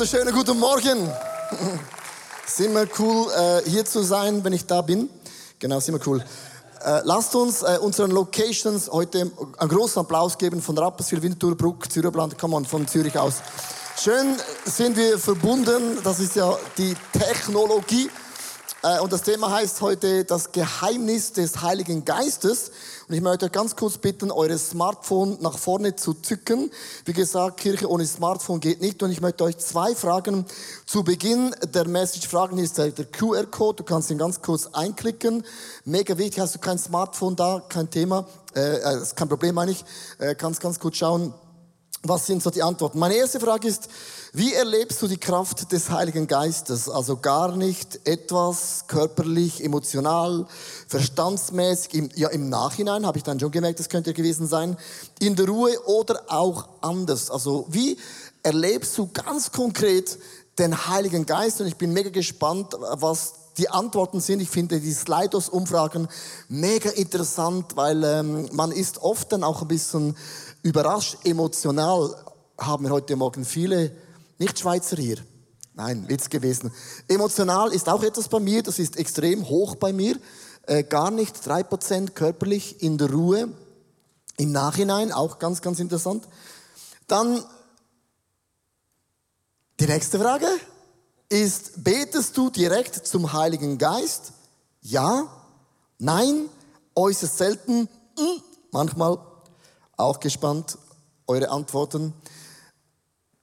wunderschönen guten Morgen. Ist immer cool, äh, hier zu sein, wenn ich da bin. Genau, ist immer cool. Äh, lasst uns äh, unseren Locations heute einen großen Applaus geben von Rapperswil, Winterthur, Zürichland, come on, von Zürich aus. Schön sind wir verbunden, das ist ja die Technologie. Äh, und das Thema heißt heute das Geheimnis des Heiligen Geistes. Und ich möchte euch ganz kurz bitten, eure Smartphone nach vorne zu zücken. Wie gesagt, Kirche ohne Smartphone geht nicht. Und ich möchte euch zwei Fragen zu Beginn der Message fragen. Hier ist der QR-Code. Du kannst ihn ganz kurz einklicken. Mega wichtig. Hast du kein Smartphone da? Kein Thema. Äh, äh kein Problem, meine ich. Äh, kannst ganz kurz schauen. Was sind so die Antworten? Meine erste Frage ist, wie erlebst du die Kraft des Heiligen Geistes? Also gar nicht etwas körperlich, emotional, verstandsmäßig, im, ja im Nachhinein habe ich dann schon gemerkt, das könnte gewesen sein, in der Ruhe oder auch anders. Also wie erlebst du ganz konkret den Heiligen Geist? Und ich bin mega gespannt, was die Antworten sind. Ich finde die Slidos-Umfragen mega interessant, weil ähm, man ist oft dann auch ein bisschen überrascht, emotional haben wir heute Morgen viele Nicht-Schweizer hier. Nein, Witz gewesen. Emotional ist auch etwas bei mir, das ist extrem hoch bei mir. Äh, gar nicht, drei Prozent körperlich in der Ruhe. Im Nachhinein, auch ganz, ganz interessant. Dann die nächste Frage ist, betest du direkt zum Heiligen Geist? Ja, nein, äußerst selten, hm, manchmal auch gespannt, eure Antworten.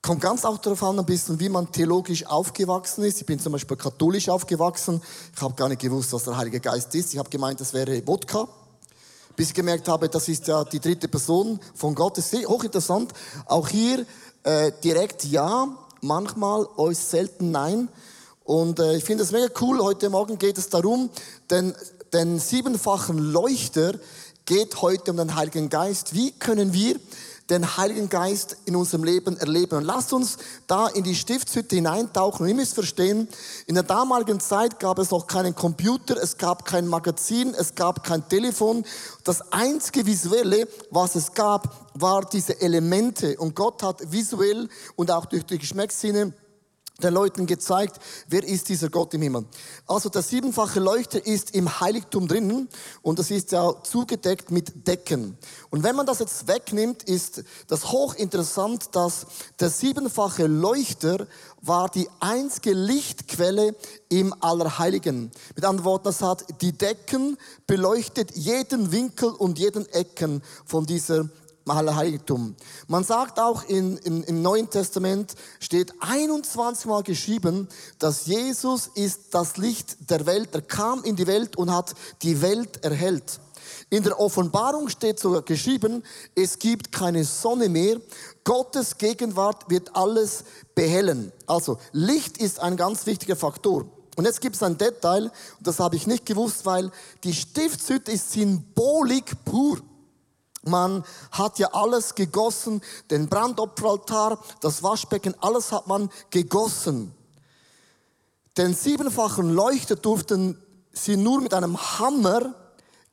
Kommt ganz auch darauf an, ein bisschen, wie man theologisch aufgewachsen ist. Ich bin zum Beispiel katholisch aufgewachsen. Ich habe gar nicht gewusst, was der Heilige Geist ist. Ich habe gemeint, das wäre Wodka. Bis ich gemerkt habe, das ist ja die dritte Person von Gott. Das ist hochinteressant. Auch hier äh, direkt ja, manchmal euch selten nein. Und äh, ich finde es mega cool. Heute Morgen geht es darum, den, den siebenfachen Leuchter geht heute um den Heiligen Geist. Wie können wir den Heiligen Geist in unserem Leben erleben. Und lasst uns da in die Stiftshütte hineintauchen. Und ihr müsst verstehen, in der damaligen Zeit gab es noch keinen Computer, es gab kein Magazin, es gab kein Telefon. Das einzige Visuelle, was es gab, war diese Elemente. Und Gott hat visuell und auch durch die Geschmackssinne den Leuten gezeigt, wer ist dieser Gott im Himmel. Also der siebenfache Leuchter ist im Heiligtum drinnen und das ist ja zugedeckt mit Decken. Und wenn man das jetzt wegnimmt, ist das hochinteressant, dass der siebenfache Leuchter war die einzige Lichtquelle im Allerheiligen. Mit anderen Worten, das hat die Decken beleuchtet jeden Winkel und jeden Ecken von dieser Heiligtum. Man sagt auch in, in, im Neuen Testament steht 21 Mal geschrieben, dass Jesus ist das Licht der Welt. Er kam in die Welt und hat die Welt erhellt. In der Offenbarung steht sogar geschrieben, es gibt keine Sonne mehr. Gottes Gegenwart wird alles behellen. Also Licht ist ein ganz wichtiger Faktor. Und jetzt gibt es ein Detail, das habe ich nicht gewusst, weil die Stiftshütte ist Symbolik pur. Man hat ja alles gegossen, den Brandopferaltar, das Waschbecken, alles hat man gegossen. Den siebenfachen Leuchter durften sie nur mit einem Hammer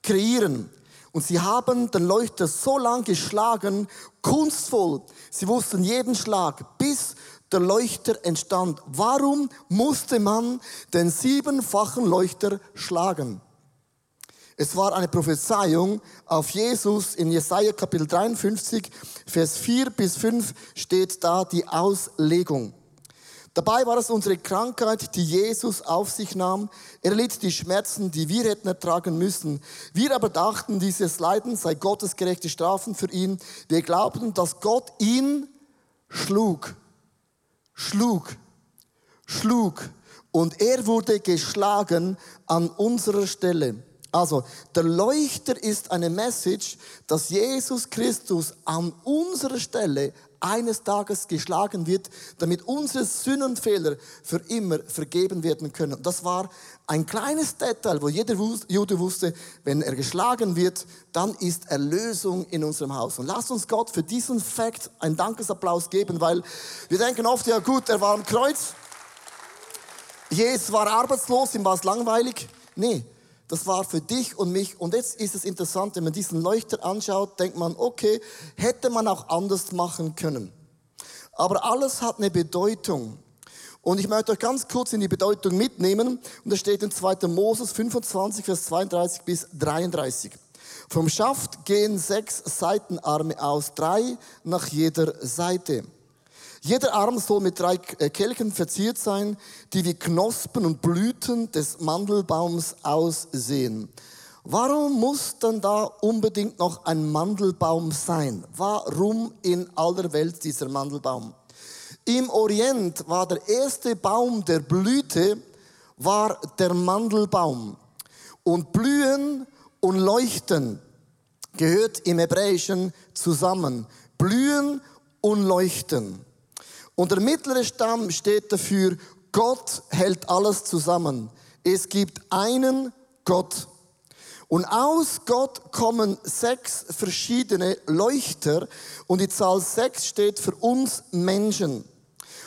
kreieren. Und sie haben den Leuchter so lang geschlagen, kunstvoll. Sie wussten jeden Schlag, bis der Leuchter entstand. Warum musste man den siebenfachen Leuchter schlagen? Es war eine Prophezeiung auf Jesus in Jesaja Kapitel 53, Vers 4 bis 5 steht da die Auslegung. Dabei war es unsere Krankheit, die Jesus auf sich nahm. Er litt die Schmerzen, die wir hätten ertragen müssen. Wir aber dachten, dieses Leiden sei Gottes gerechte Strafen für ihn. Wir glaubten, dass Gott ihn schlug, schlug, schlug. Und er wurde geschlagen an unserer Stelle. Also, der Leuchter ist eine Message, dass Jesus Christus an unserer Stelle eines Tages geschlagen wird, damit unsere Sünden und Fehler für immer vergeben werden können. Das war ein kleines Detail, wo jeder Jude wusste, wenn er geschlagen wird, dann ist Erlösung in unserem Haus. Und lasst uns Gott für diesen Fakt einen Dankesapplaus geben, weil wir denken oft, ja gut, er war am Kreuz, Jesus war arbeitslos, ihm war es langweilig. Nee, das war für dich und mich. Und jetzt ist es interessant, wenn man diesen Leuchter anschaut, denkt man, okay, hätte man auch anders machen können. Aber alles hat eine Bedeutung. Und ich möchte euch ganz kurz in die Bedeutung mitnehmen. Und das steht in 2. Moses 25, Vers 32 bis 33. Vom Schaft gehen sechs Seitenarme aus, drei nach jeder Seite. Jeder Arm soll mit drei äh, Kelchen verziert sein, die wie Knospen und Blüten des Mandelbaums aussehen. Warum muss dann da unbedingt noch ein Mandelbaum sein? Warum in aller Welt dieser Mandelbaum? Im Orient war der erste Baum der Blüte, war der Mandelbaum. Und Blühen und Leuchten gehört im Hebräischen zusammen. Blühen und Leuchten. Und der mittlere Stamm steht dafür, Gott hält alles zusammen. Es gibt einen Gott. Und aus Gott kommen sechs verschiedene Leuchter und die Zahl sechs steht für uns Menschen.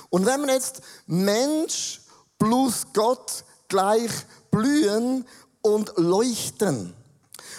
Und wenn man jetzt Mensch plus Gott gleich blühen und leuchten.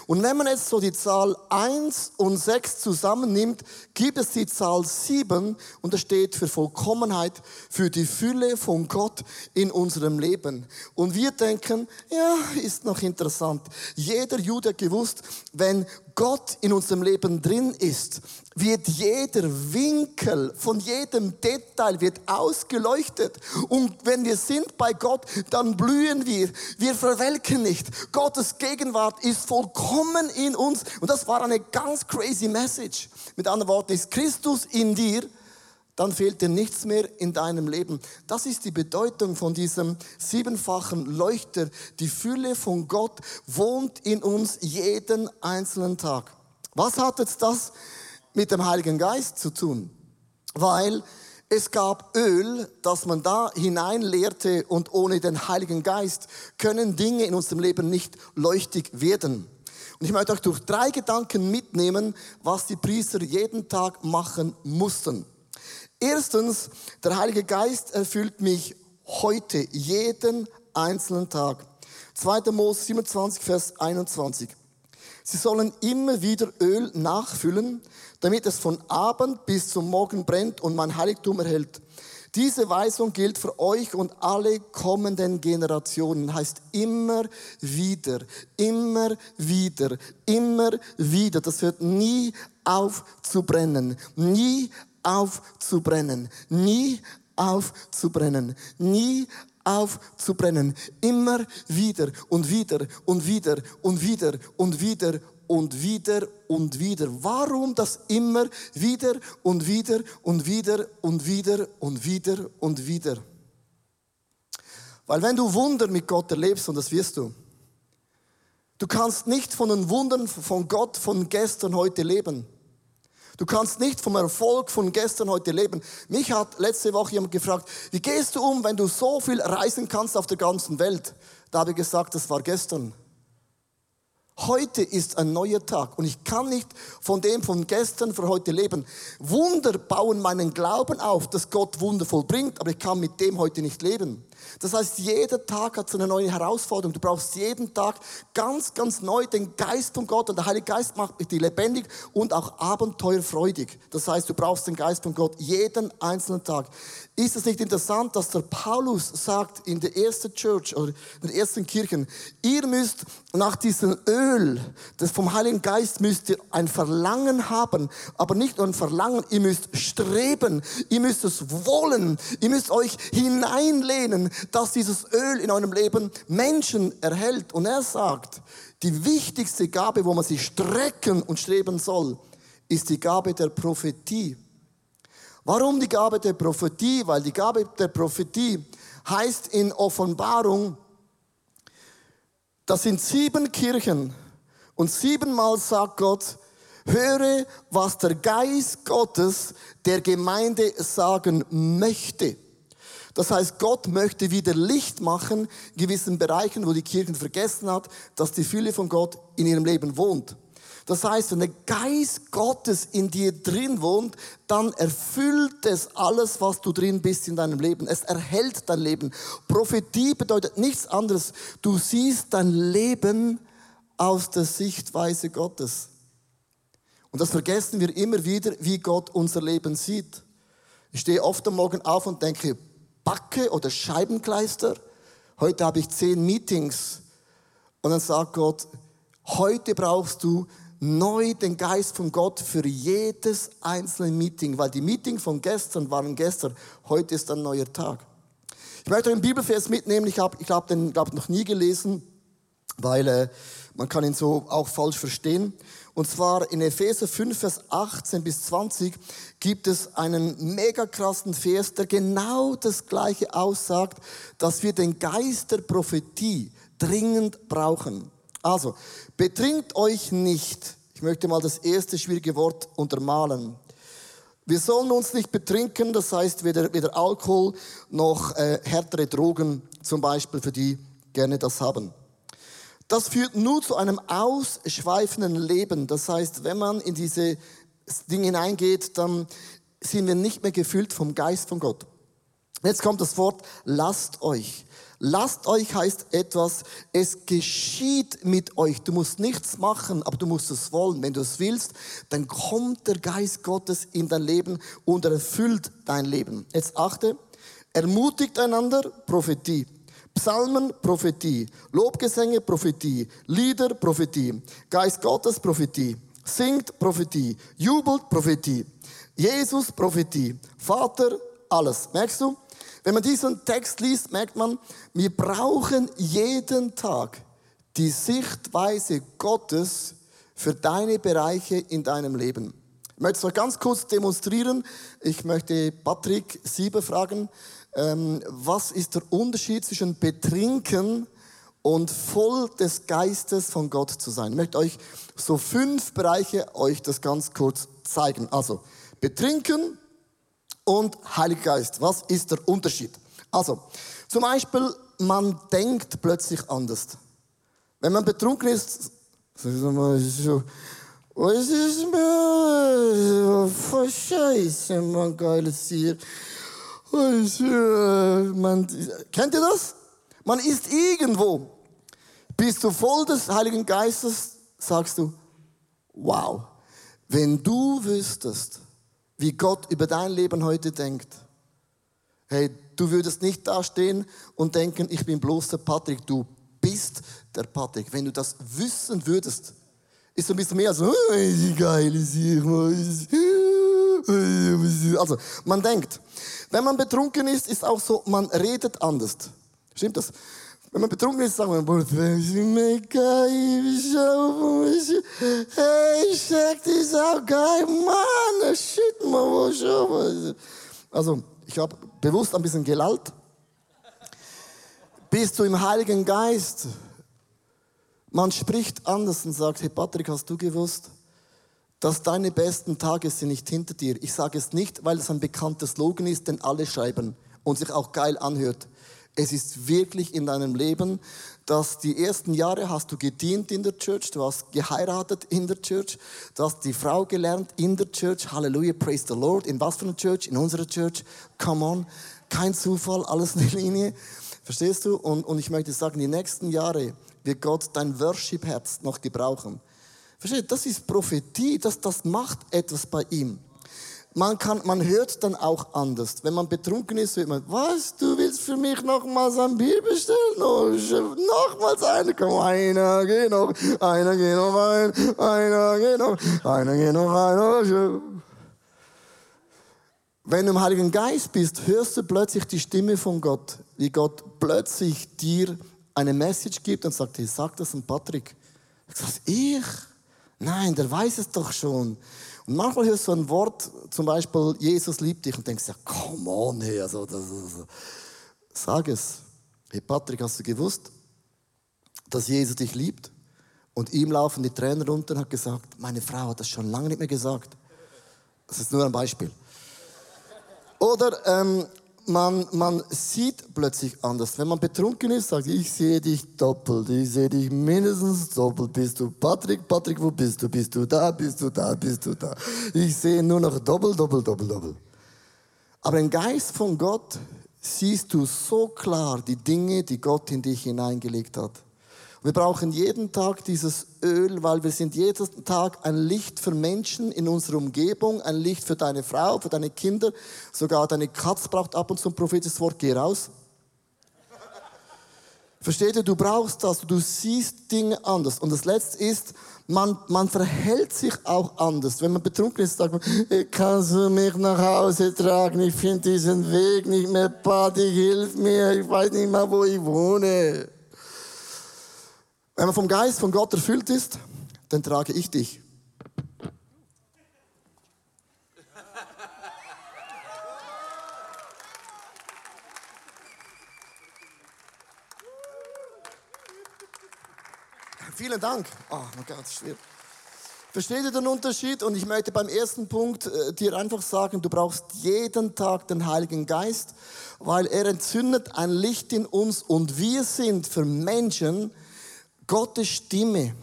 Und wenn man jetzt so die Zahl 1 und 6 zusammennimmt, gibt es die Zahl 7 und das steht für Vollkommenheit, für die Fülle von Gott in unserem Leben. Und wir denken, ja, ist noch interessant. Jeder Jude hat gewusst, wenn Gott in unserem Leben drin ist, wird jeder Winkel von jedem Detail wird ausgeleuchtet. Und wenn wir sind bei Gott, dann blühen wir. Wir verwelken nicht. Gottes Gegenwart ist vollkommen in uns. Und das war eine ganz crazy Message. Mit anderen Worten, ist Christus in dir, dann fehlt dir nichts mehr in deinem Leben. Das ist die Bedeutung von diesem siebenfachen Leuchter. Die Fülle von Gott wohnt in uns jeden einzelnen Tag. Was hat jetzt das mit dem Heiligen Geist zu tun? Weil es gab Öl, das man da hineinleerte und ohne den Heiligen Geist können Dinge in unserem Leben nicht leuchtig werden. Und ich möchte euch durch drei Gedanken mitnehmen, was die Priester jeden Tag machen mussten. Erstens, der Heilige Geist erfüllt mich heute, jeden einzelnen Tag. 2. Mose 27, Vers 21. Sie sollen immer wieder Öl nachfüllen, damit es von Abend bis zum Morgen brennt und mein Heiligtum erhält. Diese Weisung gilt für euch und alle kommenden Generationen. Heißt immer wieder, immer wieder, immer wieder. Das hört nie auf zu brennen. Nie aufzubrennen. Nie aufzubrennen. Nie aufzubrennen. Immer wieder und wieder und wieder und wieder und wieder und wieder und wieder. Warum das immer wieder und wieder und wieder und wieder und wieder und wieder? Weil wenn du Wunder mit Gott erlebst, und das wirst du, du kannst nicht von den Wundern von Gott von gestern heute leben. Du kannst nicht vom Erfolg von gestern heute leben. Mich hat letzte Woche jemand gefragt, wie gehst du um, wenn du so viel reisen kannst auf der ganzen Welt? Da habe ich gesagt, das war gestern. Heute ist ein neuer Tag und ich kann nicht von dem von gestern für heute leben. Wunder bauen meinen Glauben auf, dass Gott Wunder vollbringt, aber ich kann mit dem heute nicht leben. Das heißt, jeder Tag hat so eine neue Herausforderung. Du brauchst jeden Tag ganz, ganz neu den Geist von Gott und der Heilige Geist macht dich lebendig und auch abenteuerfreudig. Das heißt, du brauchst den Geist von Gott jeden einzelnen Tag. Ist es nicht interessant, dass der Paulus sagt in der ersten Church oder in den ersten Kirchen, ihr müsst nach diesem Öl, das vom Heiligen Geist müsst ihr ein Verlangen haben, aber nicht nur ein Verlangen, ihr müsst streben, ihr müsst es wollen, ihr müsst euch hineinlehnen, dass dieses Öl in eurem Leben Menschen erhält. Und er sagt, die wichtigste Gabe, wo man sich strecken und streben soll, ist die Gabe der Prophetie. Warum die Gabe der Prophetie? Weil die Gabe der Prophetie heißt in Offenbarung, das sind sieben Kirchen und siebenmal sagt Gott, höre, was der Geist Gottes der Gemeinde sagen möchte. Das heißt, Gott möchte wieder Licht machen in gewissen Bereichen, wo die Kirche vergessen hat, dass die Fülle von Gott in ihrem Leben wohnt. Das heißt, wenn der Geist Gottes in dir drin wohnt, dann erfüllt es alles, was du drin bist in deinem Leben. Es erhält dein Leben. Prophetie bedeutet nichts anderes. Du siehst dein Leben aus der Sichtweise Gottes. Und das vergessen wir immer wieder, wie Gott unser Leben sieht. Ich stehe oft am Morgen auf und denke, Backe oder Scheibenkleister. Heute habe ich zehn Meetings. Und dann sagt Gott, heute brauchst du neu den Geist von Gott für jedes einzelne Meeting, weil die Meetings von gestern waren gestern, heute ist ein neuer Tag. Ich möchte einen Bibelvers mitnehmen, ich habe ich hab den glaub, noch nie gelesen, weil äh, man kann ihn so auch falsch verstehen. Und zwar in Epheser 5, Vers 18 bis 20 gibt es einen mega krassen Vers, der genau das Gleiche aussagt, dass wir den Geist der Prophetie dringend brauchen. Also, betrinkt euch nicht. Ich möchte mal das erste schwierige Wort untermalen. Wir sollen uns nicht betrinken, das heißt weder, weder Alkohol noch äh, härtere Drogen, zum Beispiel für die gerne das haben. Das führt nur zu einem ausschweifenden Leben. Das heißt, wenn man in diese Dinge hineingeht, dann sind wir nicht mehr gefüllt vom Geist von Gott. Jetzt kommt das Wort, lasst euch. Lasst euch heißt etwas, es geschieht mit euch. Du musst nichts machen, aber du musst es wollen. Wenn du es willst, dann kommt der Geist Gottes in dein Leben und erfüllt dein Leben. Jetzt achte, ermutigt einander, Prophetie. Psalmen, Prophetie. Lobgesänge, Prophetie. Lieder, Prophetie. Geist Gottes, Prophetie. Singt, Prophetie. Jubelt, Prophetie. Jesus, Prophetie. Vater, alles. Merkst du? Wenn man diesen Text liest, merkt man, wir brauchen jeden Tag die Sichtweise Gottes für deine Bereiche in deinem Leben. Ich möchte es noch ganz kurz demonstrieren. Ich möchte Patrick Sieber fragen, ähm, was ist der Unterschied zwischen Betrinken und voll des Geistes von Gott zu sein? Ich möchte euch so fünf Bereiche euch das ganz kurz zeigen. Also, Betrinken, und Heiliger Geist. Was ist der Unterschied? Also, zum Beispiel, man denkt plötzlich anders. Wenn man betrunken ist, was ist mir voll scheiße, man geiles Tier. Man, kennt ihr das? Man ist irgendwo. Bist du voll des Heiligen Geistes, sagst du, wow, wenn du wüsstest, wie Gott über dein Leben heute denkt. Hey, du würdest nicht dastehen und denken, ich bin bloß der Patrick. Du bist der Patrick. Wenn du das wissen würdest, ist so ein bisschen mehr so, oh, geil ist hier. Also, man denkt, wenn man betrunken ist, ist auch so, man redet anders. Stimmt das? Wenn man betrunken ist, sagt man, hey, die ist auch geil, Mann, shit, man. Also, ich habe bewusst ein bisschen gelallt. Bist du im Heiligen Geist? Man spricht anders und sagt, hey Patrick, hast du gewusst, dass deine besten Tage sind nicht hinter dir? Ich sage es nicht, weil es ein bekannter Slogan ist, den alle schreiben und sich auch geil anhört. Es ist wirklich in deinem Leben, dass die ersten Jahre hast du gedient in der Church, du hast geheiratet in der Church, du hast die Frau gelernt in der Church. Halleluja, praise the Lord. In was für einer Church? In unserer Church. Come on. Kein Zufall, alles eine Linie. Verstehst du? Und, und ich möchte sagen, die nächsten Jahre wird Gott dein Worship-Herz noch gebrauchen. Verstehst du? Das ist Prophetie, das, das macht etwas bei ihm man, kann, man hört dann auch anders. Wenn man betrunken ist, hört man, was, du willst für mich nochmals ein Bier bestellen? Oh, nochmals eine, komm, einer geht noch, einer geht noch rein, einer geht noch, einer geht noch rein. Wenn du im Heiligen Geist bist, hörst du plötzlich die Stimme von Gott, wie Gott plötzlich dir eine Message gibt und sagt, hey, sag das an Patrick. Ich sag, ich? Nein, der weiß es doch schon. Und manchmal hörst du ein Wort, zum Beispiel, Jesus liebt dich, und denkst, ja, come on, hey, also, das, das, sag es. Hey Patrick, hast du gewusst, dass Jesus dich liebt? Und ihm laufen die Tränen runter und hat gesagt, meine Frau hat das schon lange nicht mehr gesagt. Das ist nur ein Beispiel. Oder ähm, man, man sieht plötzlich anders. Wenn man betrunken ist, sagt, ich sehe dich doppelt, ich sehe dich mindestens doppelt. Bist du Patrick? Patrick, wo bist du? Bist du da? Bist du da? Bist du da? Ich sehe nur noch doppelt, doppelt, doppelt, doppelt. Aber im Geist von Gott siehst du so klar die Dinge, die Gott in dich hineingelegt hat. Wir brauchen jeden Tag dieses Öl, weil wir sind jeden Tag ein Licht für Menschen in unserer Umgebung, ein Licht für deine Frau, für deine Kinder. Sogar deine Katz braucht ab und zu ein prophetisches Wort. Geh raus. Versteht ihr? Du brauchst das. Du siehst Dinge anders. Und das Letzte ist, man, man verhält sich auch anders. Wenn man betrunken ist, sagt man, kannst du mich nach Hause tragen? Ich finde diesen Weg nicht mehr, Party, hilf mir. Ich weiß nicht mal, wo ich wohne. Wenn man vom Geist von Gott erfüllt ist, dann trage ich dich. Vielen Dank. Oh mein Gott, schwierig. Versteht ihr den Unterschied? Und ich möchte beim ersten Punkt äh, dir einfach sagen, du brauchst jeden Tag den Heiligen Geist, weil er entzündet ein Licht in uns und wir sind für Menschen, Gottes Stimme,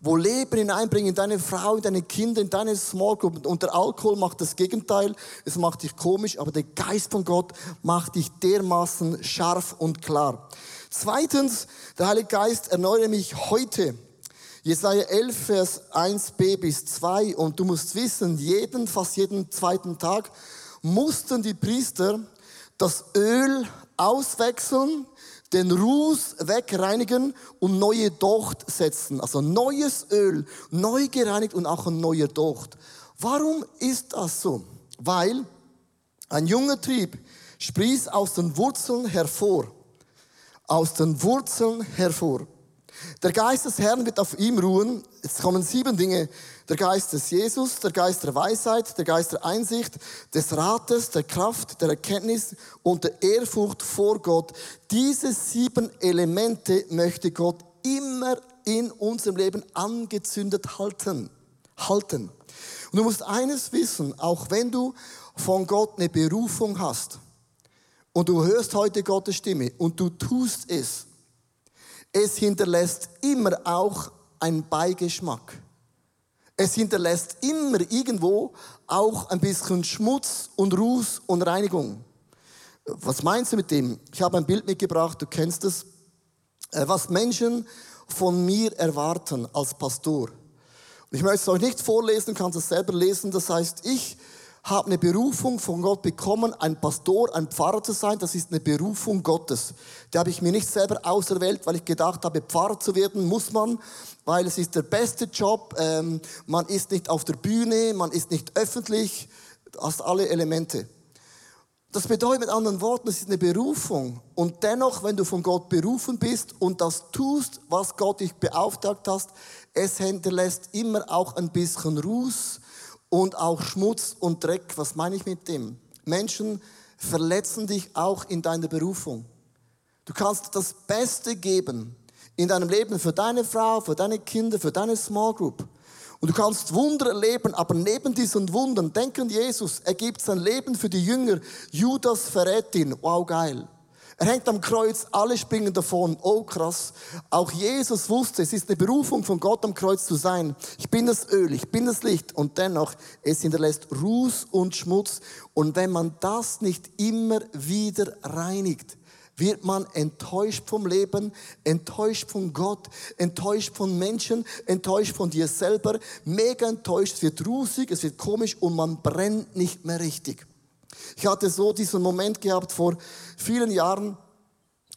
wo Leben hineinbringen in deine Frau, in deine Kinder, in deine Small Group. Und der Alkohol macht das Gegenteil. Es macht dich komisch, aber der Geist von Gott macht dich dermaßen scharf und klar. Zweitens, der Heilige Geist erneuere mich heute. Jesaja 11, Vers 1b bis 2. Und du musst wissen, jeden, fast jeden zweiten Tag mussten die Priester das Öl auswechseln, den Ruß wegreinigen und neue Docht setzen. Also neues Öl, neu gereinigt und auch ein neuer Docht. Warum ist das so? Weil ein junger Trieb sprießt aus den Wurzeln hervor. Aus den Wurzeln hervor. Der Geist des Herrn wird auf ihm ruhen. Es kommen sieben Dinge. Der Geist des Jesus, der Geist der Weisheit, der Geist der Einsicht, des Rates, der Kraft, der Erkenntnis und der Ehrfurcht vor Gott. Diese sieben Elemente möchte Gott immer in unserem Leben angezündet halten. Halten. Und du musst eines wissen, auch wenn du von Gott eine Berufung hast und du hörst heute Gottes Stimme und du tust es, es hinterlässt immer auch einen Beigeschmack. Es hinterlässt immer irgendwo auch ein bisschen Schmutz und Ruß und Reinigung. Was meinst du mit dem? Ich habe ein Bild mitgebracht, du kennst es. Äh, was Menschen von mir erwarten als Pastor. Ich möchte es euch nicht vorlesen, kannst es selber lesen. Das heißt, ich habe eine Berufung von Gott bekommen, ein Pastor, ein Pfarrer zu sein. Das ist eine Berufung Gottes. Die habe ich mir nicht selber auserwählt, weil ich gedacht habe, Pfarrer zu werden muss man, weil es ist der beste Job. Ähm, man ist nicht auf der Bühne, man ist nicht öffentlich. Hast alle Elemente. Das bedeutet mit anderen Worten, es ist eine Berufung. Und dennoch, wenn du von Gott berufen bist und das tust, was Gott dich beauftragt hast, es hinterlässt immer auch ein bisschen Ruß, und auch Schmutz und Dreck. Was meine ich mit dem? Menschen verletzen dich auch in deiner Berufung. Du kannst das Beste geben in deinem Leben für deine Frau, für deine Kinder, für deine Small Group. Und du kannst Wunder erleben, aber neben diesen Wundern, denken Jesus, er gibt sein Leben für die Jünger. Judas verrät ihn. Wow, geil. Er hängt am Kreuz, alle springen davon. Oh krass. Auch Jesus wusste, es ist eine Berufung von Gott am Kreuz zu sein. Ich bin das Öl, ich bin das Licht und dennoch, es hinterlässt Ruß und Schmutz. Und wenn man das nicht immer wieder reinigt, wird man enttäuscht vom Leben, enttäuscht von Gott, enttäuscht von Menschen, enttäuscht von dir selber, mega enttäuscht, es wird rußig, es wird komisch und man brennt nicht mehr richtig. Ich hatte so diesen Moment gehabt vor vielen Jahren.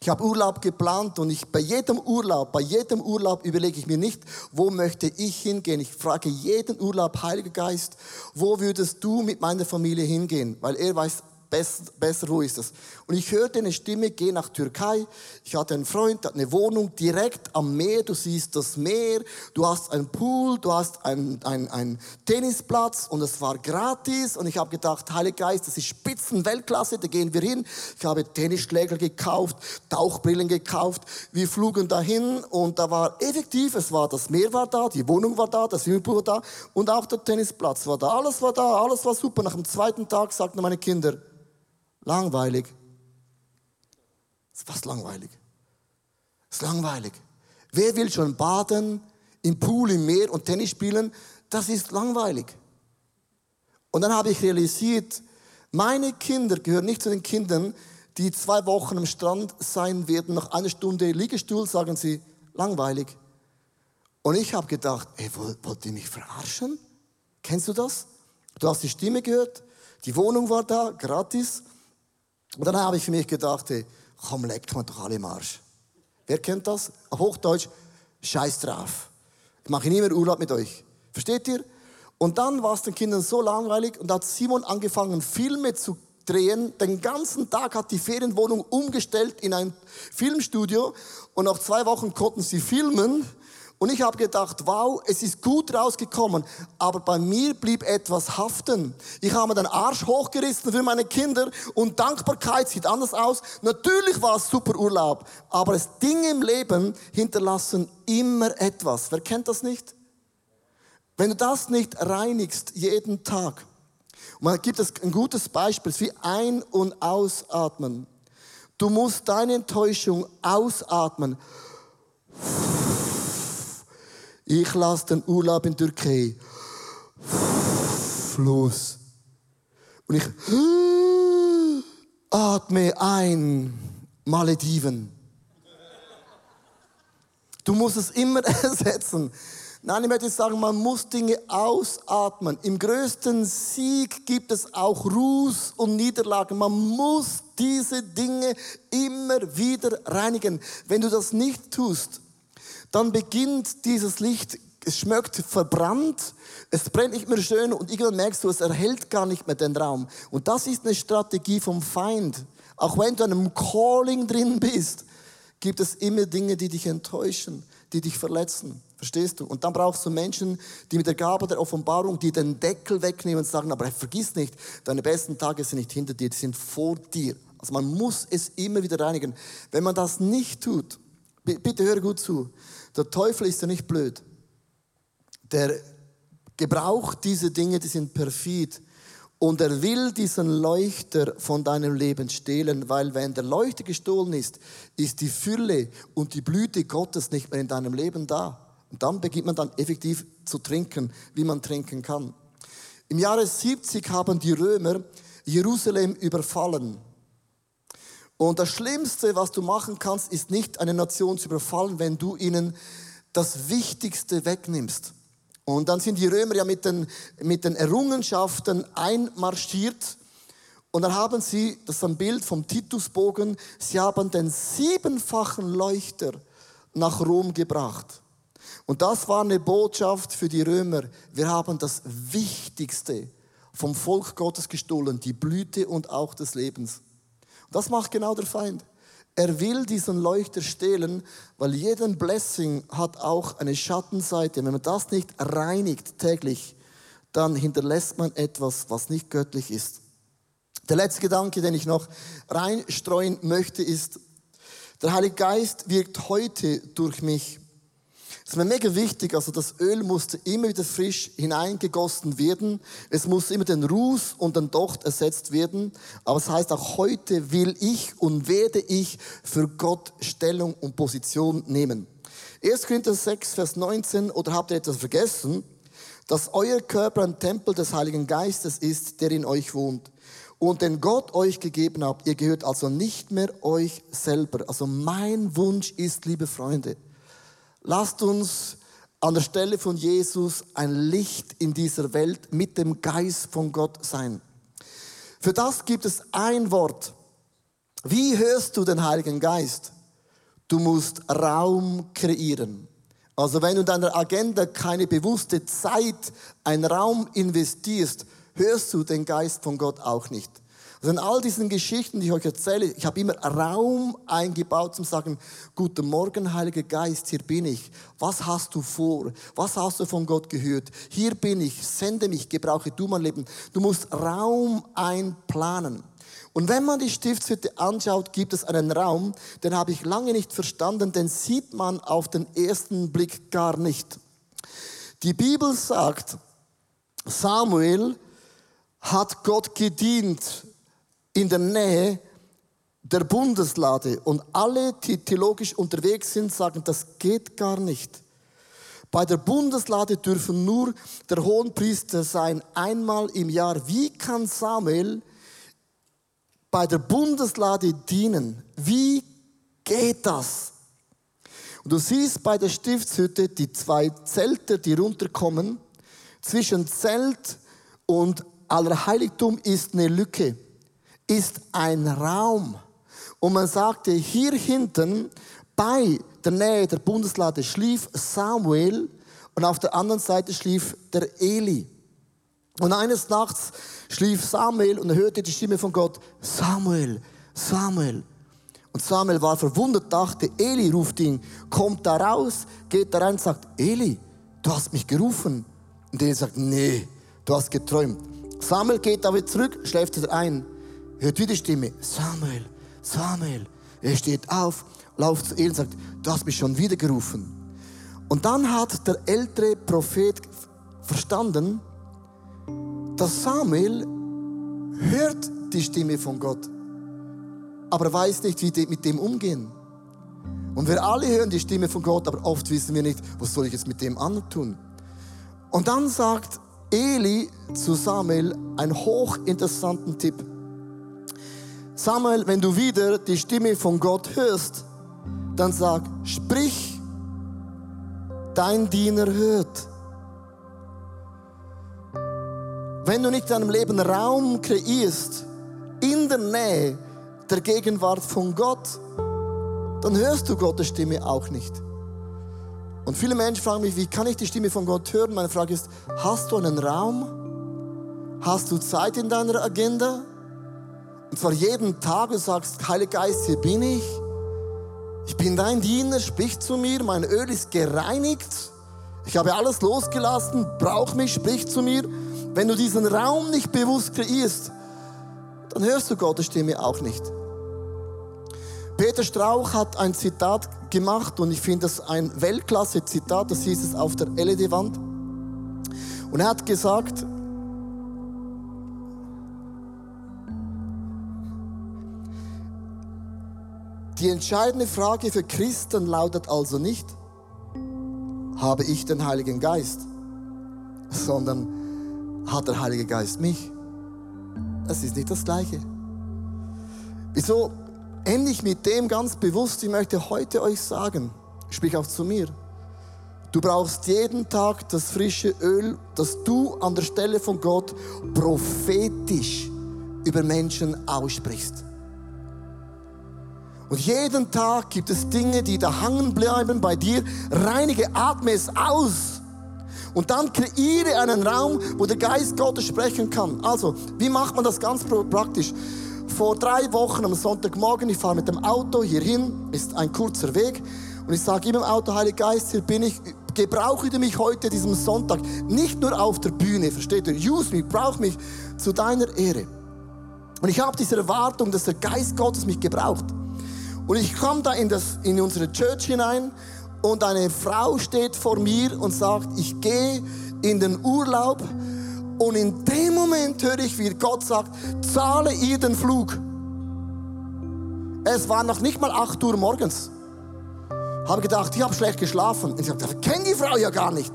Ich habe Urlaub geplant und ich bei jedem Urlaub, bei jedem Urlaub überlege ich mir nicht, wo möchte ich hingehen. Ich frage jeden Urlaub, Heiliger Geist, wo würdest du mit meiner Familie hingehen? Weil er weiß besser, wo ist das? Und ich hörte eine Stimme, geh nach Türkei. Ich hatte einen Freund, der hat eine Wohnung direkt am Meer. Du siehst das Meer, du hast einen Pool, du hast einen, einen, einen Tennisplatz und es war gratis. Und ich habe gedacht, Heiliger Geist, das ist Spitzenweltklasse, da gehen wir hin. Ich habe Tennisschläger gekauft, Tauchbrillen gekauft. Wir flogen dahin und da war effektiv, es war, das Meer war da, die Wohnung war da, das Swimmingpool war da und auch der Tennisplatz war da. Alles war da, alles war super. Nach dem zweiten Tag sagten meine Kinder, Langweilig. Ist fast langweilig. Ist langweilig. Wer will schon baden, im Pool, im Meer und Tennis spielen? Das ist langweilig. Und dann habe ich realisiert, meine Kinder gehören nicht zu den Kindern, die zwei Wochen am Strand sein werden. Nach einer Stunde Liegestuhl sagen sie, langweilig. Und ich habe gedacht, ey, wollt ihr mich verarschen? Kennst du das? Du hast die Stimme gehört, die Wohnung war da, gratis. Und dann habe ich für mich gedacht, ey, komm, leck mal doch alle im Arsch. Wer kennt das? Auf Hochdeutsch, scheiß drauf. Ich mache nie mehr Urlaub mit euch. Versteht ihr? Und dann war es den Kindern so langweilig und hat Simon angefangen, Filme zu drehen. Den ganzen Tag hat die Ferienwohnung umgestellt in ein Filmstudio und nach zwei Wochen konnten sie filmen. Und ich habe gedacht, wow, es ist gut rausgekommen, aber bei mir blieb etwas haften. Ich habe den Arsch hochgerissen für meine Kinder und Dankbarkeit sieht anders aus. Natürlich war es super Urlaub, aber es Dinge im Leben hinterlassen immer etwas. Wer kennt das nicht? Wenn du das nicht reinigst jeden Tag, und man gibt es ein gutes Beispiel, wie ein- und ausatmen. Du musst deine Enttäuschung ausatmen. Ich lasse den Urlaub in Türkei los. Und ich atme ein, Malediven. Du musst es immer ersetzen. Nein, ich möchte sagen, man muss Dinge ausatmen. Im größten Sieg gibt es auch Ruß und Niederlagen. Man muss diese Dinge immer wieder reinigen. Wenn du das nicht tust, dann beginnt dieses Licht, es schmeckt verbrannt, es brennt nicht mehr schön und irgendwann merkst du, es erhält gar nicht mehr den Raum. Und das ist eine Strategie vom Feind. Auch wenn du in einem Calling drin bist, gibt es immer Dinge, die dich enttäuschen, die dich verletzen. Verstehst du? Und dann brauchst du Menschen, die mit der Gabe der Offenbarung, die den Deckel wegnehmen und sagen, aber vergiss nicht, deine besten Tage sind nicht hinter dir, die sind vor dir. Also man muss es immer wieder reinigen. Wenn man das nicht tut, bitte höre gut zu, der Teufel ist ja nicht blöd. Der gebraucht diese Dinge, die sind perfid. Und er will diesen Leuchter von deinem Leben stehlen, weil wenn der Leuchter gestohlen ist, ist die Fülle und die Blüte Gottes nicht mehr in deinem Leben da. Und dann beginnt man dann effektiv zu trinken, wie man trinken kann. Im Jahre 70 haben die Römer Jerusalem überfallen. Und das Schlimmste, was du machen kannst, ist nicht eine Nation zu überfallen, wenn du ihnen das Wichtigste wegnimmst. Und dann sind die Römer ja mit den, mit den Errungenschaften einmarschiert. Und dann haben sie, das ist ein Bild vom Titusbogen, sie haben den siebenfachen Leuchter nach Rom gebracht. Und das war eine Botschaft für die Römer. Wir haben das Wichtigste vom Volk Gottes gestohlen, die Blüte und auch des Lebens. Das macht genau der Feind. Er will diesen Leuchter stehlen, weil jeden Blessing hat auch eine Schattenseite. Wenn man das nicht reinigt täglich, dann hinterlässt man etwas, was nicht göttlich ist. Der letzte Gedanke, den ich noch reinstreuen möchte, ist, der Heilige Geist wirkt heute durch mich. Das ist mir mega wichtig, also das Öl musste immer wieder frisch hineingegossen werden. Es muss immer den Ruß und den Docht ersetzt werden. Aber es das heißt, auch heute will ich und werde ich für Gott Stellung und Position nehmen. 1. Korinther 6, Vers 19, oder habt ihr etwas vergessen? Dass euer Körper ein Tempel des Heiligen Geistes ist, der in euch wohnt. Und den Gott euch gegeben habt, ihr gehört also nicht mehr euch selber. Also mein Wunsch ist, liebe Freunde, Lasst uns an der Stelle von Jesus ein Licht in dieser Welt mit dem Geist von Gott sein. Für das gibt es ein Wort. Wie hörst du den Heiligen Geist? Du musst Raum kreieren. Also wenn du in deiner Agenda keine bewusste Zeit, einen Raum investierst, hörst du den Geist von Gott auch nicht. Also in all diesen Geschichten, die ich euch erzähle, ich habe immer Raum eingebaut zum sagen, guten Morgen, Heiliger Geist, hier bin ich. Was hast du vor? Was hast du von Gott gehört? Hier bin ich, sende mich, gebrauche du mein Leben. Du musst Raum einplanen. Und wenn man die Stiftshütte anschaut, gibt es einen Raum, den habe ich lange nicht verstanden, den sieht man auf den ersten Blick gar nicht. Die Bibel sagt, Samuel hat Gott gedient in der Nähe der Bundeslade und alle, die theologisch unterwegs sind, sagen, das geht gar nicht. Bei der Bundeslade dürfen nur der Hohenpriester sein, einmal im Jahr. Wie kann Samuel bei der Bundeslade dienen? Wie geht das? Und du siehst bei der Stiftshütte die zwei Zelte, die runterkommen. Zwischen Zelt und Allerheiligtum ist eine Lücke, ist ein Raum. Und man sagte, hier hinten bei der Nähe der Bundeslade schlief Samuel und auf der anderen Seite schlief der Eli. Und eines Nachts schlief Samuel und er hörte die Stimme von Gott, Samuel, Samuel. Und Samuel war verwundert, dachte, Eli ruft ihn, kommt da raus, geht da rein und sagt, Eli, du hast mich gerufen. Und Eli sagt, nee, du hast geträumt. Samuel geht aber zurück, schläft wieder ein, hört wieder die Stimme, Samuel, Samuel. Er steht auf, lauft zu Eli und sagt, du hast mich schon wieder gerufen. Und dann hat der ältere Prophet verstanden, dass Samuel hört die Stimme von Gott, aber weiß nicht, wie die mit dem umgehen. Und wir alle hören die Stimme von Gott, aber oft wissen wir nicht, was soll ich jetzt mit dem anderen tun. Und dann sagt Eli zu Samuel einen hochinteressanten Tipp. Samuel, wenn du wieder die Stimme von Gott hörst, dann sag, sprich, dein Diener hört. Wenn du nicht deinem Leben Raum kreierst, in der Nähe der Gegenwart von Gott, dann hörst du Gottes Stimme auch nicht. Und viele Menschen fragen mich, wie kann ich die Stimme von Gott hören? Meine Frage ist, hast du einen Raum? Hast du Zeit in deiner Agenda? Und zwar jeden Tag und sagst, Heiliger Geist, hier bin ich. Ich bin dein Diener, sprich zu mir, mein Öl ist gereinigt. Ich habe alles losgelassen, brauch mich, sprich zu mir. Wenn du diesen Raum nicht bewusst kreierst, dann hörst du Gottes Stimme auch nicht. Peter Strauch hat ein Zitat gemacht und ich finde das ein Weltklasse-Zitat, das hieß es auf der LED-Wand. Und er hat gesagt, die entscheidende Frage für Christen lautet also nicht, habe ich den Heiligen Geist, sondern hat der Heilige Geist mich? Es ist nicht das Gleiche. Wieso endlich mit dem ganz bewusst, ich möchte heute euch sagen, sprich auch zu mir, du brauchst jeden Tag das frische Öl, das du an der Stelle von Gott prophetisch über Menschen aussprichst. Und jeden Tag gibt es Dinge, die da hangen bleiben bei dir. Reinige, atme es aus. Und dann kreiere einen Raum, wo der Geist Gottes sprechen kann. Also, wie macht man das ganz praktisch? vor drei Wochen am Sonntagmorgen, ich fahre mit dem Auto hier hin, ist ein kurzer Weg. Und ich sage immer im Auto, Heiliger Geist, hier bin ich, gebrauche du mich heute, diesem Sonntag, nicht nur auf der Bühne, versteht ihr? Use me, brauch mich zu deiner Ehre. Und ich habe diese Erwartung, dass der Geist Gottes mich gebraucht. Und ich komme da in, das, in unsere Church hinein und eine Frau steht vor mir und sagt, ich gehe in den Urlaub und in dem Moment höre ich, wie Gott sagt, zahle ihr den Flug. Es war noch nicht mal 8 Uhr morgens. Habe gedacht, ich habe schlecht geschlafen. Und ich habe gedacht, kenne die Frau ja gar nicht.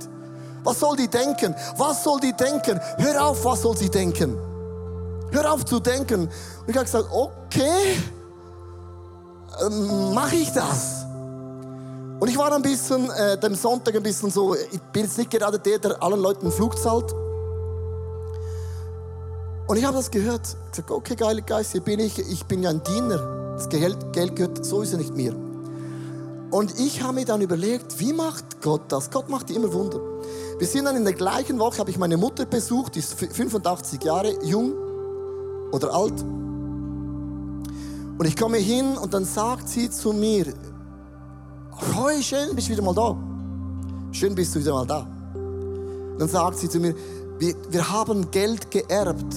Was soll die denken? Was soll die denken? Hör auf, was soll sie denken? Hör auf zu denken. Und ich habe gesagt, okay, mache ich das. Und ich war ein bisschen, äh, dem Sonntag ein bisschen so, ich bin jetzt nicht gerade der, der allen Leuten Flug zahlt. Und ich habe das gehört. Ich gesagt, okay, geile Geist, hier bin ich. Ich bin ja ein Diener. Das Geld, Geld gehört sowieso nicht mir. Und ich habe mir dann überlegt, wie macht Gott das? Gott macht immer Wunder. Wir sind dann in der gleichen Woche, habe ich meine Mutter besucht, die ist 85 Jahre jung oder alt. Und ich komme hin und dann sagt sie zu mir, Roy, schön, bist du wieder mal da. Schön bist du wieder mal da. Dann sagt sie zu mir, wir, wir haben Geld geerbt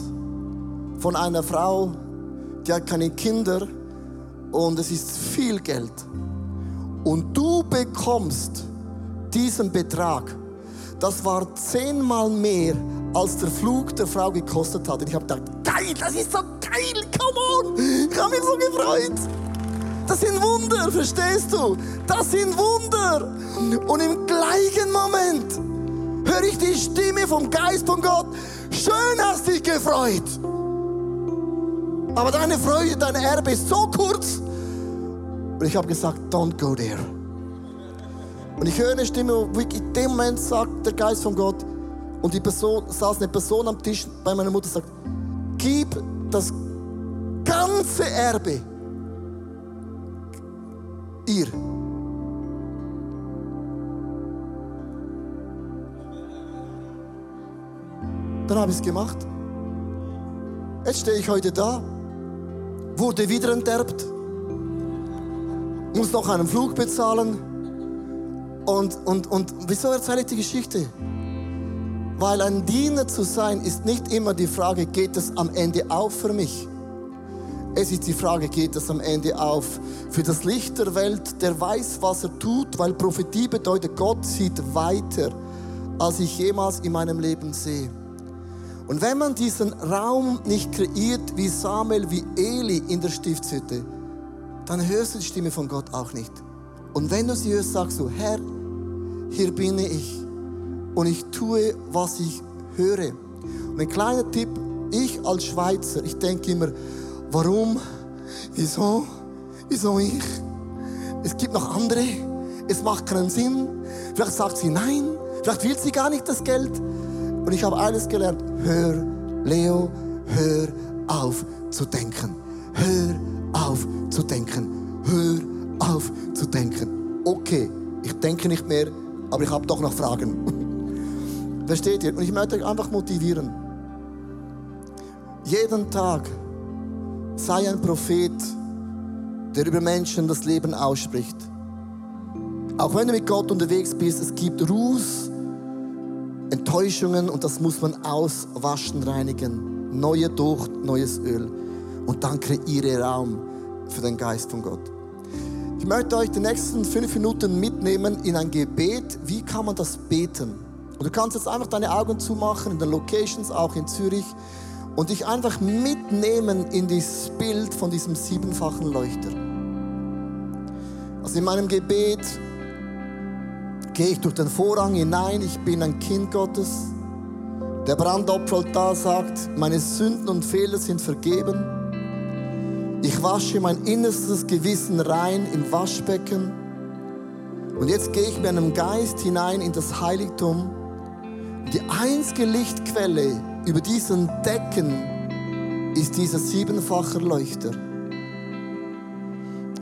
von einer Frau, die hat keine Kinder und es ist viel Geld. Und du bekommst diesen Betrag. Das war zehnmal mehr, als der Flug der Frau gekostet hat. Und ich habe gedacht, geil, das ist so geil, come on. Ich habe mich so gefreut. Das sind Wunder, verstehst du? Das sind Wunder. Und im gleichen Moment höre ich die Stimme vom Geist von Gott. Schön hast dich gefreut. Aber deine Freude, dein Erbe ist so kurz. Und ich habe gesagt, don't go there. Und ich höre eine Stimme, wo in dem Moment sagt der Geist von Gott, und die Person, saß eine Person am Tisch bei meiner Mutter, sagt, gib das ganze Erbe ihr. Dann habe ich es gemacht. Jetzt stehe ich heute da, wurde wieder enterbt, muss noch einen Flug bezahlen. Und, und, und wieso erzähle ich die Geschichte? Weil ein Diener zu sein ist nicht immer die Frage, geht es am Ende auf für mich? Es ist die Frage, geht es am Ende auf für das Licht der Welt, der weiß, was er tut, weil Prophetie bedeutet, Gott sieht weiter, als ich jemals in meinem Leben sehe. Und wenn man diesen Raum nicht kreiert wie Samuel, wie Eli in der Stiftshütte, dann hörst du die Stimme von Gott auch nicht. Und wenn du sie hörst, sagst du, Herr, hier bin ich und ich tue, was ich höre. Und ein kleiner Tipp, ich als Schweizer, ich denke immer, warum, wieso, wieso ich? Es gibt noch andere, es macht keinen Sinn. Vielleicht sagt sie nein, vielleicht will sie gar nicht das Geld. Und ich habe eines gelernt, hör, Leo, hör auf zu denken. Hör auf zu denken. Hör auf zu denken. Okay, ich denke nicht mehr, aber ich habe doch noch Fragen. Versteht ihr? Und ich möchte euch einfach motivieren. Jeden Tag sei ein Prophet, der über Menschen das Leben ausspricht. Auch wenn du mit Gott unterwegs bist, es gibt Ruß, Enttäuschungen und das muss man auswaschen, reinigen. Neue Ducht, neues Öl. Und dann kreiere Raum für den Geist von Gott. Ich möchte euch die nächsten fünf Minuten mitnehmen in ein Gebet. Wie kann man das beten? Und du kannst jetzt einfach deine Augen zumachen in den Locations, auch in Zürich, und dich einfach mitnehmen in dieses Bild von diesem siebenfachen Leuchter. Also in meinem Gebet gehe ich durch den Vorhang hinein, ich bin ein Kind Gottes. Der Brandopferaltar sagt, meine Sünden und Fehler sind vergeben. Ich wasche mein innerstes Gewissen rein im Waschbecken. Und jetzt gehe ich mit einem Geist hinein in das Heiligtum die einzige Lichtquelle über diesen Decken ist dieser siebenfache Leuchter.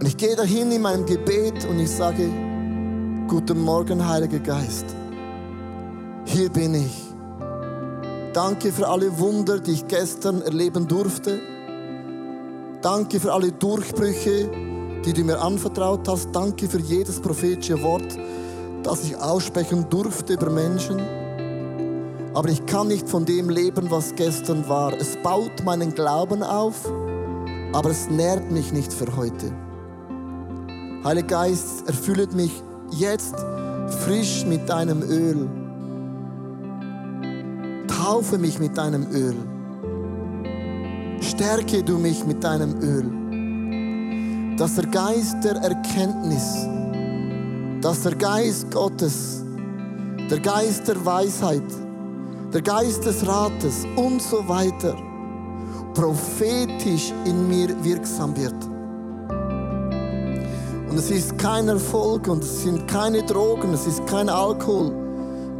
Und ich gehe dahin in meinem Gebet und ich sage, Guten Morgen, Heiliger Geist. Hier bin ich. Danke für alle Wunder, die ich gestern erleben durfte. Danke für alle Durchbrüche, die du mir anvertraut hast. Danke für jedes prophetische Wort, das ich aussprechen durfte über Menschen aber ich kann nicht von dem leben, was gestern war. Es baut meinen Glauben auf, aber es nährt mich nicht für heute. Heiliger Geist, erfülle mich jetzt frisch mit deinem Öl. Taufe mich mit deinem Öl. Stärke du mich mit deinem Öl. Dass der Geist der Erkenntnis, dass der Geist Gottes, der Geist der Weisheit, der Geist des Rates und so weiter prophetisch in mir wirksam wird. Und es ist kein Erfolg und es sind keine Drogen, es ist kein Alkohol,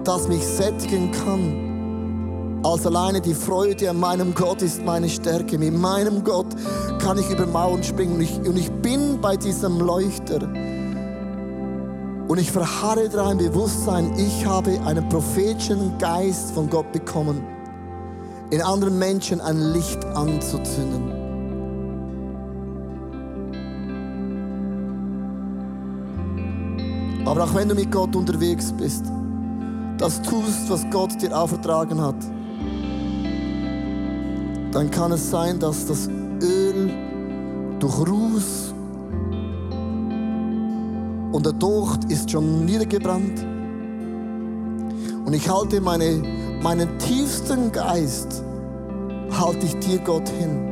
das mich sättigen kann. Als alleine die Freude an meinem Gott ist meine Stärke. Mit meinem Gott kann ich über Mauern springen und ich, und ich bin bei diesem Leuchter und ich verharre daran Bewusstsein, ich habe einen prophetischen Geist von Gott bekommen, in anderen Menschen ein Licht anzuzünden. Aber auch wenn du mit Gott unterwegs bist, das tust, was Gott dir aufgetragen hat, dann kann es sein, dass das Öl durch Ruß und der Docht ist schon niedergebrannt. Und ich halte meine, meinen tiefsten Geist, halte ich dir Gott hin.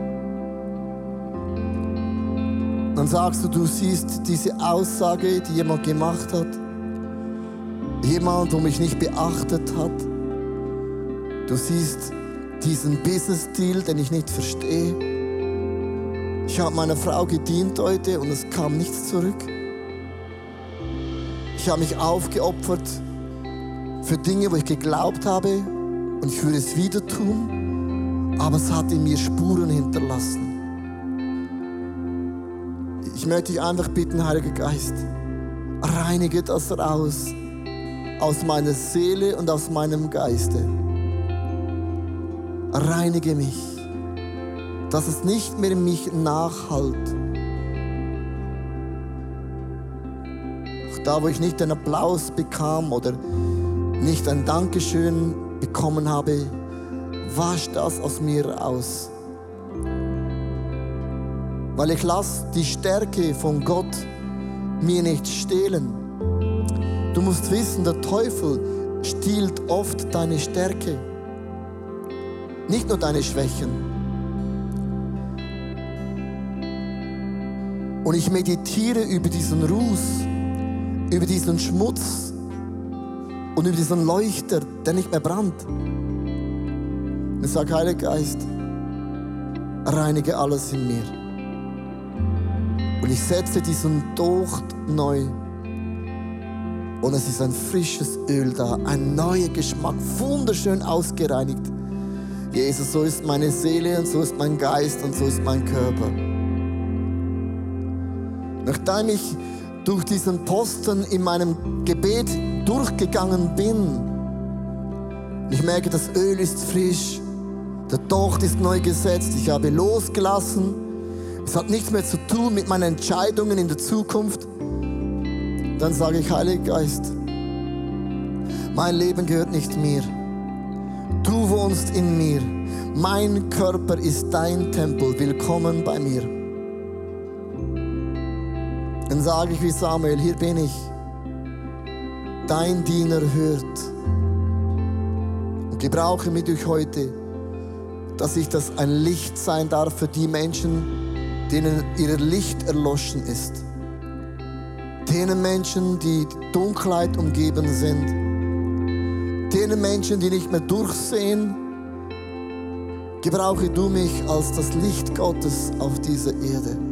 Dann sagst du, du siehst diese Aussage, die jemand gemacht hat. Jemand, der mich nicht beachtet hat. Du siehst diesen Business-Deal, den ich nicht verstehe. Ich habe meiner Frau gedient heute und es kam nichts zurück. Ich habe mich aufgeopfert für Dinge, wo ich geglaubt habe und ich würde es wieder tun, aber es hat in mir Spuren hinterlassen. Ich möchte dich einfach bitten, Heiliger Geist, reinige das raus aus meiner Seele und aus meinem Geiste. Reinige mich, dass es nicht mehr in mich nachhalt. Da, wo ich nicht den Applaus bekam oder nicht ein Dankeschön bekommen habe, wasch das aus mir aus. Weil ich lasse die Stärke von Gott mir nicht stehlen. Du musst wissen, der Teufel stiehlt oft deine Stärke, nicht nur deine Schwächen. Und ich meditiere über diesen Ruß, über diesen Schmutz und über diesen Leuchter, der nicht mehr brannt. Und ich sage, Heiliger Geist, reinige alles in mir. Und ich setze diesen Docht neu. Und es ist ein frisches Öl da, ein neuer Geschmack, wunderschön ausgereinigt. Jesus, so ist meine Seele und so ist mein Geist und so ist mein Körper. Nachdem ich durch diesen Posten in meinem Gebet durchgegangen bin, ich merke, das Öl ist frisch, der Docht ist neu gesetzt, ich habe losgelassen, es hat nichts mehr zu tun mit meinen Entscheidungen in der Zukunft, dann sage ich, Heiliger Geist, mein Leben gehört nicht mir. Du wohnst in mir. Mein Körper ist dein Tempel. Willkommen bei mir. Dann sage ich wie Samuel, hier bin ich. Dein Diener hört. Und gebrauche mich durch heute, dass ich das ein Licht sein darf für die Menschen, denen ihr Licht erloschen ist. Denen Menschen, die Dunkelheit umgeben sind. Denen Menschen, die nicht mehr durchsehen. Gebrauche du mich als das Licht Gottes auf dieser Erde.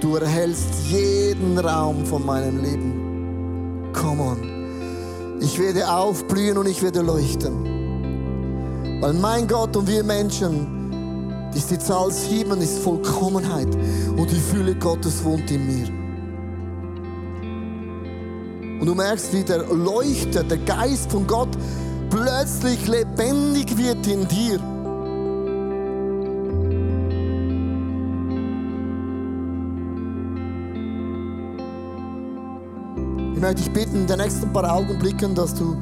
Du erhältst jeden Raum von meinem Leben. Come on. Ich werde aufblühen und ich werde leuchten. Weil mein Gott und wir Menschen, ist die Zahl 7, ist Vollkommenheit. Und die Fülle Gottes wohnt in mir. Und du merkst, wie der Leuchter, der Geist von Gott plötzlich lebendig wird in dir. Möchte dich bitten, in den nächsten paar Augenblicken, dass du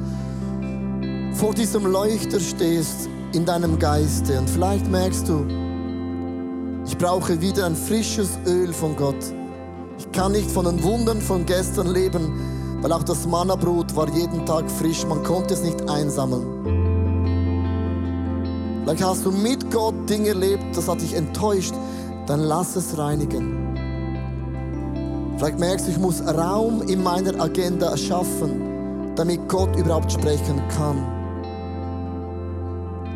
vor diesem Leuchter stehst in deinem Geiste. Und vielleicht merkst du, ich brauche wieder ein frisches Öl von Gott. Ich kann nicht von den Wundern von gestern leben, weil auch das Mannabrot war jeden Tag frisch. Man konnte es nicht einsammeln. Vielleicht hast du mit Gott Dinge erlebt, das hat dich enttäuscht. Dann lass es reinigen. Vielleicht merkst du, ich muss Raum in meiner Agenda erschaffen, damit Gott überhaupt sprechen kann.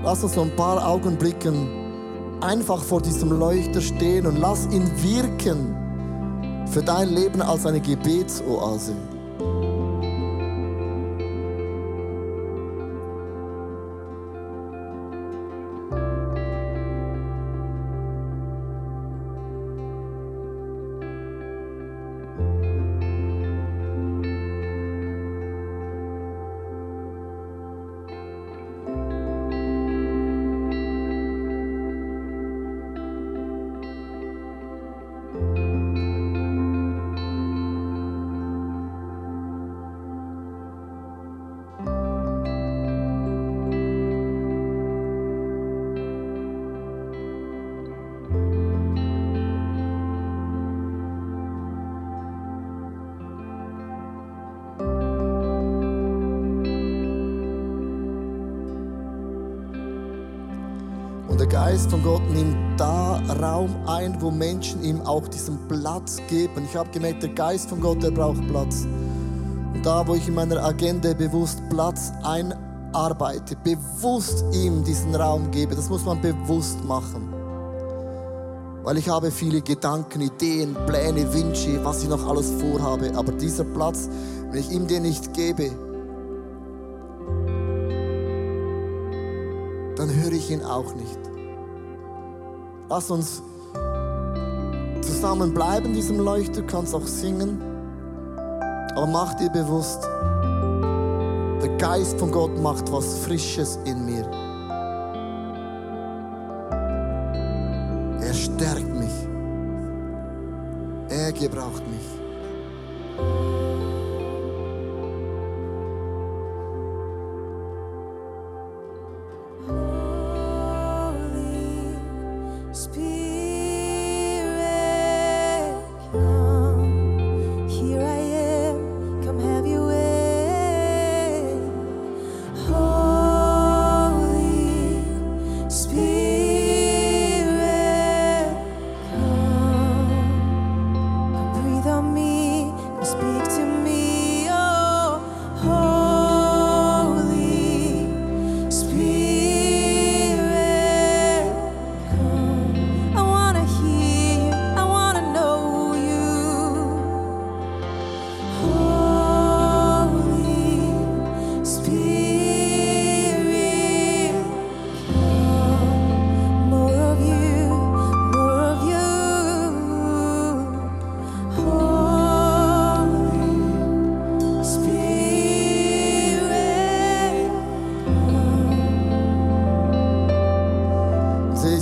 Lass uns so ein paar Augenblicken einfach vor diesem Leuchter stehen und lass ihn wirken für dein Leben als eine Gebetsoase. Geist von Gott nimmt da Raum ein, wo Menschen ihm auch diesen Platz geben. Ich habe gemerkt, der Geist von Gott, der braucht Platz. Und da, wo ich in meiner Agenda bewusst Platz einarbeite, bewusst ihm diesen Raum gebe, das muss man bewusst machen. Weil ich habe viele Gedanken, Ideen, Pläne, Wünsche, was ich noch alles vorhabe. Aber dieser Platz, wenn ich ihm den nicht gebe, dann höre ich ihn auch nicht. Lass uns zusammen bleiben in diesem Leuchter, kannst auch singen. Aber mach dir bewusst, der Geist von Gott macht was Frisches in mir. Er stärkt mich. Er gebraucht mich.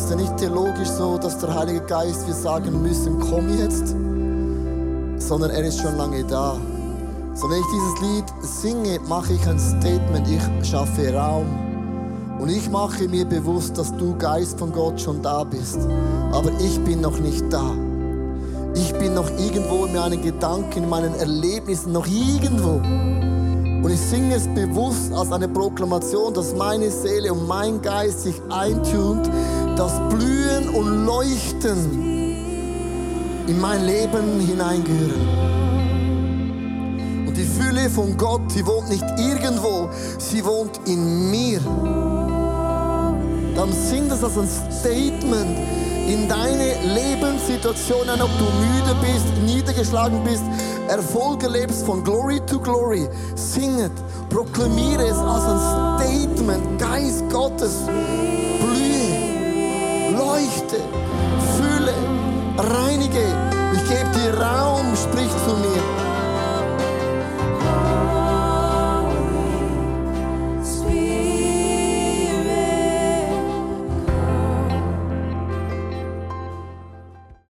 Ist ja nicht theologisch so, dass der Heilige Geist, wir sagen müssen, komm jetzt, sondern er ist schon lange da. So, wenn ich dieses Lied singe, mache ich ein Statement, ich schaffe Raum. Und ich mache mir bewusst, dass du Geist von Gott schon da bist. Aber ich bin noch nicht da. Ich bin noch irgendwo in meinen Gedanken, in meinen Erlebnissen, noch irgendwo. Und ich singe es bewusst als eine Proklamation, dass meine Seele und mein Geist sich eintunt, das Blühen und Leuchten in mein Leben hineingehören. Und die Fülle von Gott, sie wohnt nicht irgendwo, sie wohnt in mir. Dann sing das als ein Statement in deine Lebenssituation ein, ob du müde bist, niedergeschlagen bist, Erfolge lebst von Glory to Glory. Singet, proklamiere es als ein Statement, Geist Gottes, blühe, leuchte, fühle, reinige. Ich gebe dir Raum, sprich zu mir.